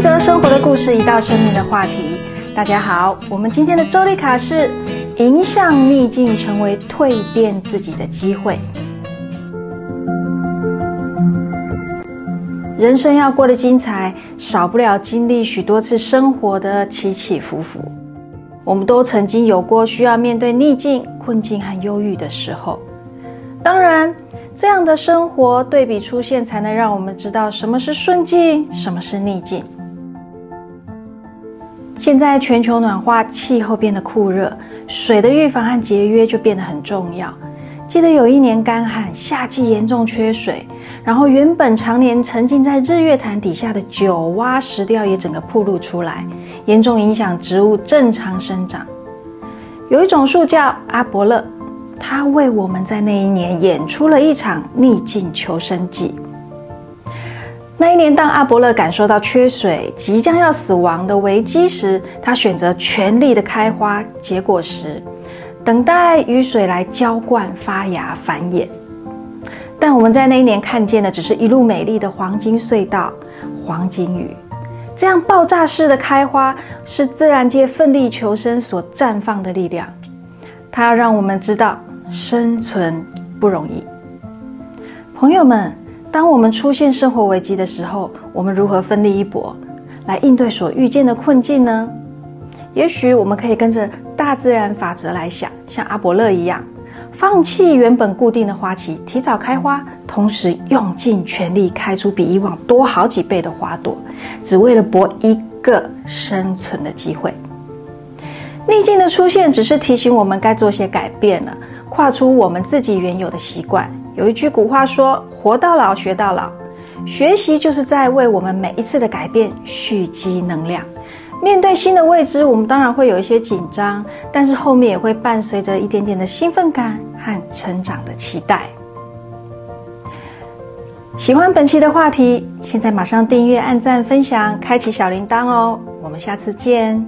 则生活的故事，一道生命的话题。大家好，我们今天的周丽卡是迎向逆境，成为蜕变自己的机会。人生要过得精彩，少不了经历许多次生活的起起伏伏。我们都曾经有过需要面对逆境、困境和忧郁的时候。当然，这样的生活对比出现，才能让我们知道什么是顺境，什么是逆境。现在全球暖化，气候变得酷热，水的预防和节约就变得很重要。记得有一年干旱，夏季严重缺水，然后原本常年沉浸在日月潭底下的九蛙石雕也整个暴露出来，严重影响植物正常生长。有一种树叫阿伯勒，它为我们在那一年演出了一场逆境求生记。那一年，当阿伯勒感受到缺水、即将要死亡的危机时，他选择全力的开花结果实，等待雨水来浇灌、发芽、繁衍。但我们在那一年看见的，只是一路美丽的黄金隧道、黄金雨。这样爆炸式的开花，是自然界奋力求生所绽放的力量。它要让我们知道，生存不容易。朋友们。当我们出现生活危机的时候，我们如何奋力一搏，来应对所遇见的困境呢？也许我们可以跟着大自然法则来想，像阿伯勒一样，放弃原本固定的花期，提早开花，同时用尽全力开出比以往多好几倍的花朵，只为了搏一个生存的机会。逆境的出现，只是提醒我们该做些改变了，跨出我们自己原有的习惯。有一句古话说：“活到老，学到老。”学习就是在为我们每一次的改变蓄积能量。面对新的未知，我们当然会有一些紧张，但是后面也会伴随着一点点的兴奋感和成长的期待。喜欢本期的话题，现在马上订阅、按赞、分享、开启小铃铛哦！我们下次见。